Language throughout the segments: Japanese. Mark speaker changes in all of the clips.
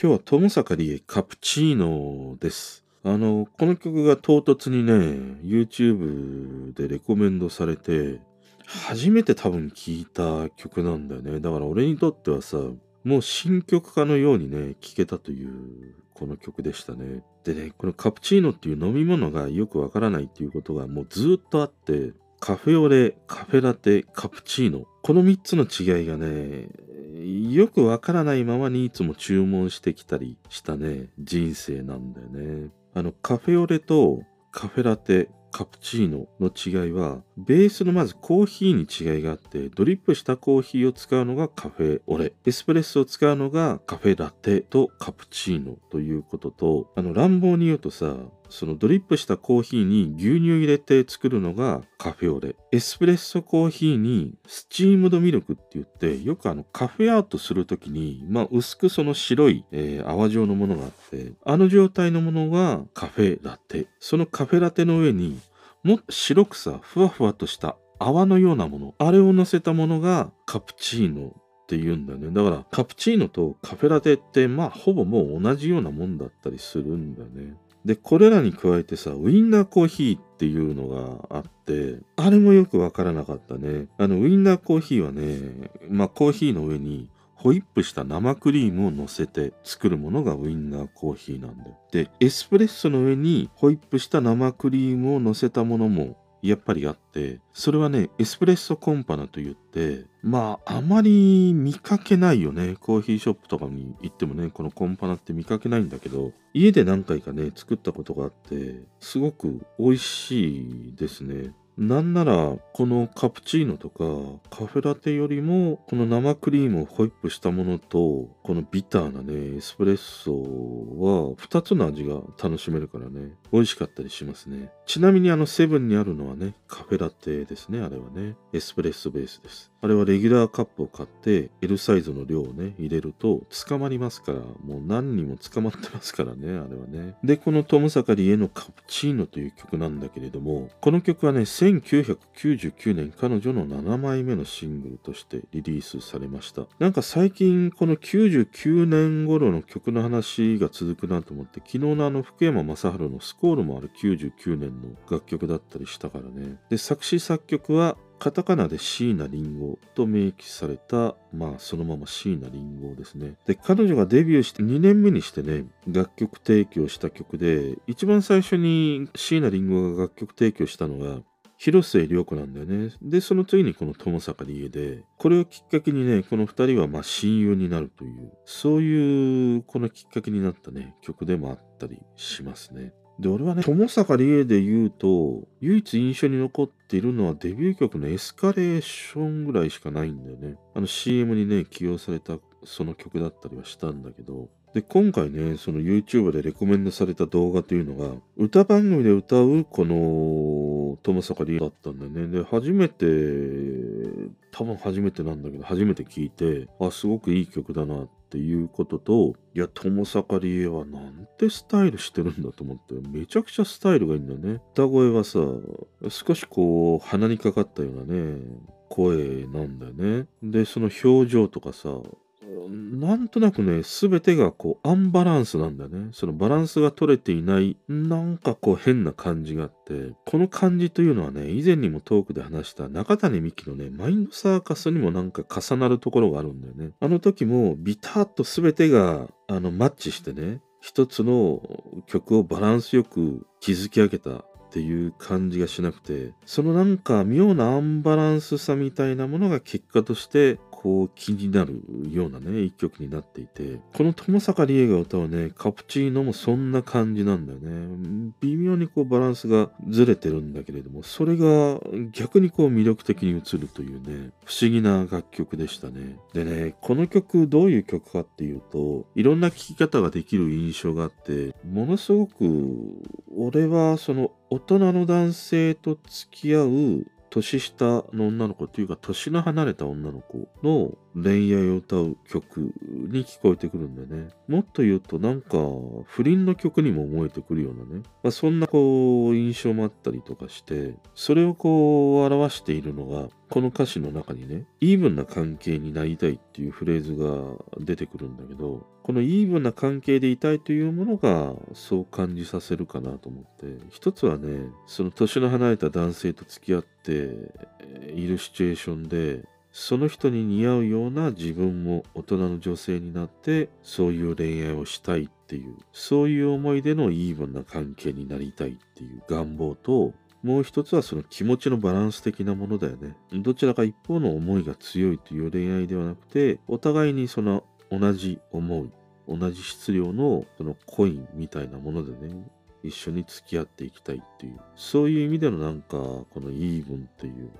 Speaker 1: 今日は友坂理恵カプチーノです。あの、この曲が唐突にね、YouTube でレコメンドされて、初めて多分聴いた曲なんだよね。だから俺にとってはさ、もう新曲かのようにね、聴けたというこの曲でしたね。でね、このカプチーノっていう飲み物がよくわからないっていうことがもうずっとあって、カフェオレ、カフェラテ、カプチーノ。この3つの違いがね、よくわからないままにいつも注文してきたりしたね、人生なんだよね。あの、カフェオレとカフェラテ、カプチーノの違いは、ベースのまずコーヒーに違いがあって、ドリップしたコーヒーを使うのがカフェオレ、エスプレッソを使うのがカフェラテとカプチーノということと、あの、乱暴に言うとさ、そのドリップしたコーヒーに牛乳入れて作るのがカフェオレ。エスプレッソコーヒーにスチームドミルクって言って、よくあのカフェアートするときに、まあ薄くその白い、えー泡状のものがあって、あの状態のものがカフェラテ。そのカフェラテの上にも白くさ、ふわふわとした泡のようなもの、あれを乗せたものがカプチーノって言うんだよね。だからカプチーノとカフェラテってまあほぼもう同じようなもんだったりするんだよね。で、これらに加えてさ、ウインナーコーヒーっていうのがあって、あれもよくわからなかったね。あの、ウインナーコーヒーはね、まあコーヒーの上にホイップした生クリームを乗せて作るものがウインナーコーヒーなんだよ。で、エスプレッソの上にホイップした生クリームを乗せたものもやっぱりあって、それはね、エスプレッソコンパナと言って、まあ、あまり見かけないよね。コーヒーショップとかに行ってもね、このコンパナって見かけないんだけど、家で何回かね、作ったことがあって、すごく美味しいですね。なんなら、このカプチーノとかカフェラテよりも、この生クリームをホイップしたものと、このビターなね、エスプレッソは2つの味が楽しめるからね、美味しかったりしますね。ちなみにあのセブンにあるのはね、カフェラテですね、あれはね。エスプレッソベースです。あれはレギュラーカップを買って L サイズの量をね、入れると捕まりますから、もう何人も捕まってますからね、あれはね。で、このトム・サカリへのカプチーノという曲なんだけれども、この曲はね、1999年彼女の7枚目のシングルとしてリリースされました。なんか最近この99年頃の曲の話が続くなと思って、昨日のあの福山雅治のスコールもある99年の楽曲だったりしたからね。で、作詞作曲はカタカナで椎名林檎と明記された、まあそのまま椎名林檎ですね。で、彼女がデビューして2年目にしてね、楽曲提供した曲で、一番最初に椎名林檎が楽曲提供したのが、広末涼子なんだよね。で、その次にこの友坂理恵で、これをきっかけにね、この二人はまあ親友になるという、そういうこのきっかけになったね、曲でもあったりしますね。で、俺はね、友坂理恵で言うと、唯一印象に残っているのはデビュー曲のエスカレーションぐらいしかないんだよね。あの CM にね、起用されたその曲だったりはしたんだけど、で、今回ね、その YouTube でレコメンドされた動画というのが、歌番組で歌うこの友坂理恵だったんだよね。で、初めて、多分初めてなんだけど、初めて聞いて、あ、すごくいい曲だなっていうことと、いや、友坂理恵はなんてスタイルしてるんだと思って、めちゃくちゃスタイルがいいんだよね。歌声はさ、少しこう、鼻にかかったようなね、声なんだよね。で、その表情とかさ、なんとなくね、すべてがこうアンバランスなんだね。そのバランスが取れていない、なんかこう変な感じがあって、この感じというのはね、以前にもトークで話した中谷美紀のね、マインドサーカスにもなんか重なるところがあるんだよね。あの時もビタッとすべてがあのマッチしてね、一つの曲をバランスよく築き上げたっていう感じがしなくて、そのなんか妙なアンバランスさみたいなものが結果として、こう気になるようなね、一曲になっていて、この友坂理恵が歌うね、カプチーノもそんな感じなんだよね。微妙にこうバランスがずれてるんだけれども、それが逆にこう魅力的に映るというね、不思議な楽曲でしたね。でね、この曲どういう曲かっていうと、いろんな聴き方ができる印象があって、ものすごく俺はその大人の男性と付き合う年下の女の子というか年の離れた女の子の恋愛を歌う曲に聞こえてくるんだよね。もっと言うとなんか不倫の曲にも思えてくるようなね。まあ、そんなこう印象もあったりとかして、それをこう表しているのがこの歌詞の中にね、イーブンな関係になりたいっていうフレーズが出てくるんだけど、このイーブンな関係でいたいというものがそう感じさせるかなと思って、一つはね、その年の離れた男性と付き合っているシチュエーションで、その人に似合うような自分も大人の女性になってそういう恋愛をしたいっていうそういう思いでのイーブンな関係になりたいっていう願望ともう一つはその気持ちのバランス的なものだよねどちらか一方の思いが強いという恋愛ではなくてお互いにその同じ思い同じ質量のそのコインみたいなものでね一緒に付き合っていきたいっていうそういう意味でのなんかこのイーブンっていう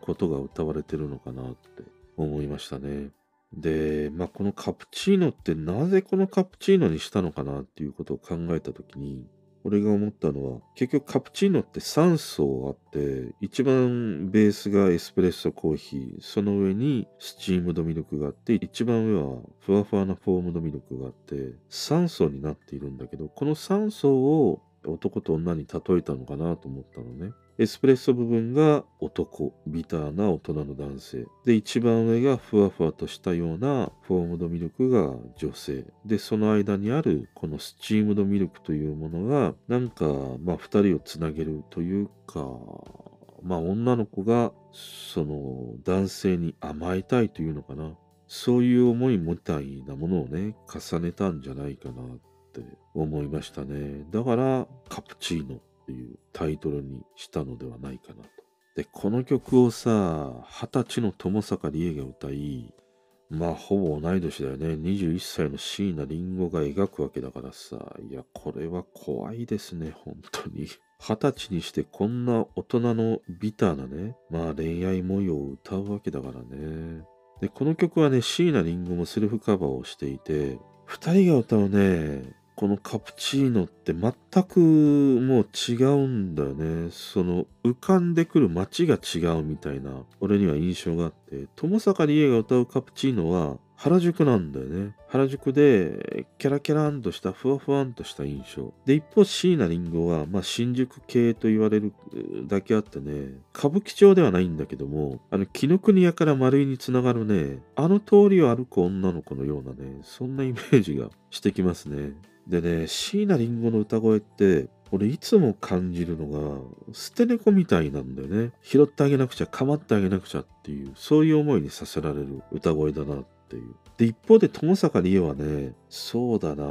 Speaker 1: ことが歌われてるのかなって思いましたね。で、まあ、このカプチーノってなぜこのカプチーノにしたのかなっていうことを考えたときに、俺が思ったのは、結局カプチーノって3層あって、一番ベースがエスプレッソコーヒー、その上にスチームドミルクがあって、一番上はふわふわなフォームドミルクがあって、3層になっているんだけど、この3層を男と女に例えたのかなと思ったのね。エスプレッソ部分が男、ビターな大人の男性。で、一番上がふわふわとしたようなフォームドミルクが女性。で、その間にあるこのスチームドミルクというものが、なんか、まあ、二人をつなげるというか、まあ、女の子が、その、男性に甘えたいというのかな。そういう思いみたいなものをね、重ねたんじゃないかなって思いましたね。だから、カプチーノっていうタイトルにしたのではないかなと。で、この曲をさ、二十歳の友坂理恵が歌い、まあ、ほぼ同い年だよね。21歳の椎名林檎が描くわけだからさ。いや、これは怖いですね、本当に。二十歳にしてこんな大人のビターなね、まあ恋愛模様を歌うわけだからね。で、この曲はね、椎名林檎もセルフカバーをしていて、二人が歌うね、このカプチーノって全くもう違うんだよね。その浮かんでくる街が違うみたいな俺には印象があって、友坂理恵が歌うカプチーノは原宿なんだよね。原宿でキャラキャランとしたふわふわんとした印象。で、一方椎名林檎は、まあ、新宿系と言われるだけあってね、歌舞伎町ではないんだけども、あの、紀ノ国屋から丸井につながるね、あの通りを歩く女の子のようなね、そんなイメージがしてきますね。でね、椎名林檎の歌声って、俺いつも感じるのが、捨て猫みたいなんだよね。拾ってあげなくちゃ、構ってあげなくちゃっていう、そういう思いにさせられる歌声だなっていう。で、一方で友坂理恵はね、そうだな、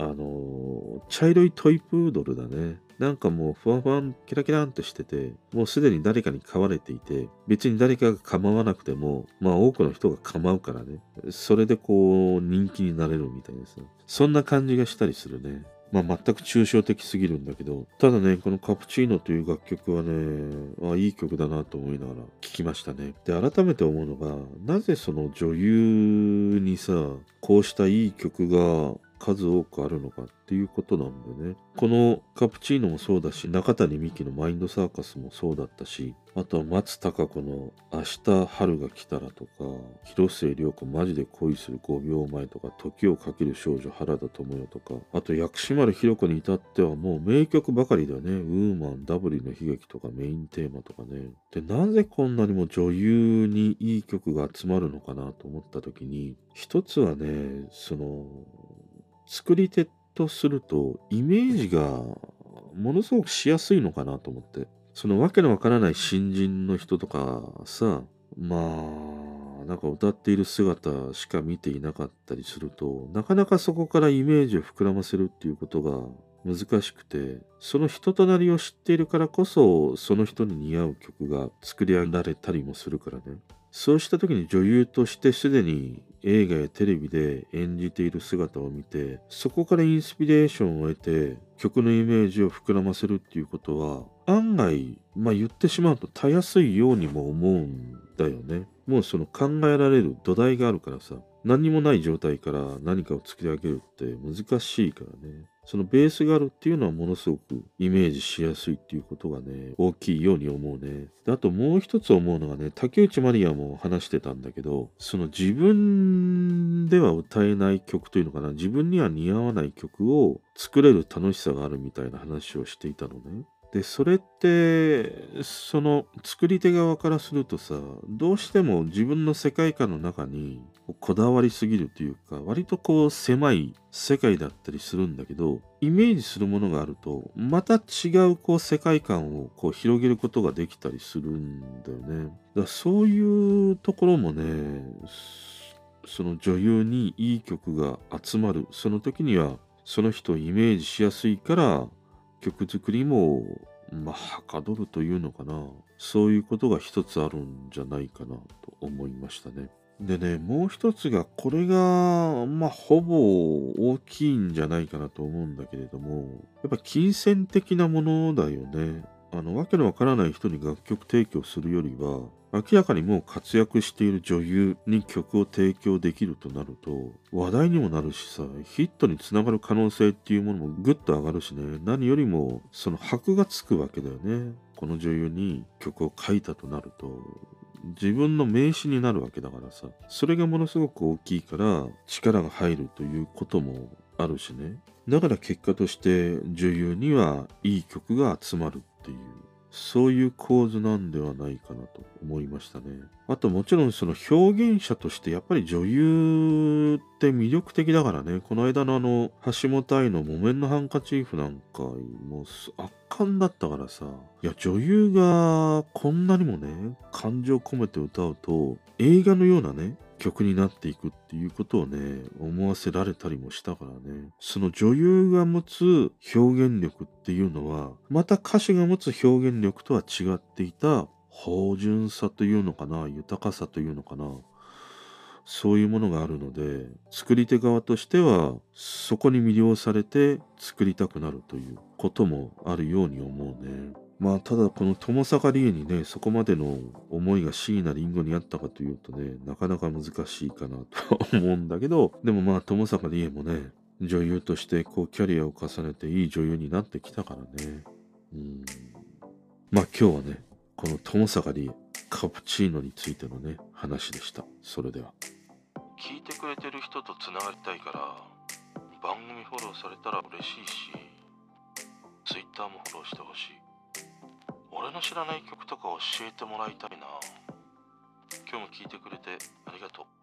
Speaker 1: あの茶色いトイプードルだね。なんかもうふわふわん、キラキランとしてて、もうすでに誰かに飼われていて、別に誰かが構わなくても、まあ多くの人が構うからね。それでこう、人気になれるみたいなさ。そんな感じがしたりするね。まあ全く抽象的すぎるんだけど、ただね、このカプチーノという楽曲はね、あいい曲だなと思いながら聴きましたね。で、改めて思うのが、なぜその女優にさ、こうしたいい曲が数多くあるのかっていうことなんでね。このカプチーノもそうだし、中谷美紀のマインドサーカスもそうだったし、あとは松たか子の明日春が来たらとか、広末涼子マジで恋する5秒前とか、時をかける少女原田知世とか、あと薬師丸ひろ子に至ってはもう名曲ばかりだね。ウーマン、ダブリの悲劇とかメインテーマとかね。で、なぜこんなにも女優にいい曲が集まるのかなと思った時に、一つはね、その、作り手とするとイメージがものすごくしやすいのかなと思って。そのわけのわからない新人の人とかさまあなんか歌っている姿しか見ていなかったりするとなかなかそこからイメージを膨らませるっていうことが難しくてその人となりを知っているからこそその人に似合う曲が作り上げられたりもするからね。そうした時に女優としてすでに映画やテレビで演じている姿を見てそこからインスピレーションを得て曲のイメージを膨らませるっていうことは案外まあ言ってしまうとたやすいようにも思うんだよね。もうその考えられる土台があるからさ。何にもない状態から何かを作り上げるって難しいからねそのベースがあるっていうのはものすごくイメージしやすいっていうことがね、大きいように思うね。であともう一つ思うのがね、竹内まりやも話してたんだけど、その自分では歌えない曲というのかな、自分には似合わない曲を作れる楽しさがあるみたいな話をしていたのね。で、それって、その作り手側からするとさ、どうしても自分の世界観の中にこだわりすぎるというか、割とこう狭い世界だったりするんだけど、イメージするものがあると、また違うこう世界観をこう広げることができたりするんだよね。だからそういうところもね、その女優にいい曲が集まる、その時にはその人をイメージしやすいから曲作りも、まあ、はかどるというのかな。そういうことが一つあるんじゃないかなと思いましたね。でね、もう一つが、これが、まあ、ほぼ大きいんじゃないかなと思うんだけれども、やっぱ金銭的なものだよね。あの、わけのわからない人に楽曲提供するよりは、明らかにもう活躍している女優に曲を提供できるとなると、話題にもなるしさ、ヒットにつながる可能性っていうものもぐっと上がるしね、何よりもその箔がつくわけだよね。この女優に曲を書いたとなると、自分の名刺になるわけだからさ、それがものすごく大きいから力が入るということもあるしね。だから結果として女優にはいい曲が集まるっていうそういう構図なんではないかなと思いましたね。あともちろんその表現者としてやっぱり女優って魅力的だからね。この間のあの橋本愛の木綿のハンカチーフなんかもう圧巻だったからさ。いや女優がこんなにもね感情込めて歌うと映画のようなね曲になっていくっていうことをね、思わせられたりもしたからね。その女優が持つ表現力っていうのは、また歌手が持つ表現力とは違っていた芳醇さというのかな、豊かさというのかな。そういうものがあるので、作り手側としては、そこに魅了されて作りたくなるということもあるように思うね。まあただこの友坂理恵にねそこまでの思いが椎名林檎にあったかというとねなかなか難しいかなとは思うんだけどでもまあ友坂理恵もね女優としてこうキャリアを重ねていい女優になってきたからね。うん。まあ今日はねこの友坂理恵カプチーノについてのね話でした。それでは。
Speaker 2: 聞いてくれてる人とつながりたいから番組フォローされたら嬉しいし Twitter もフォローしてほしい。俺の知らない曲とか教えてもらいたいな。今日も聞いてくれてありがとう。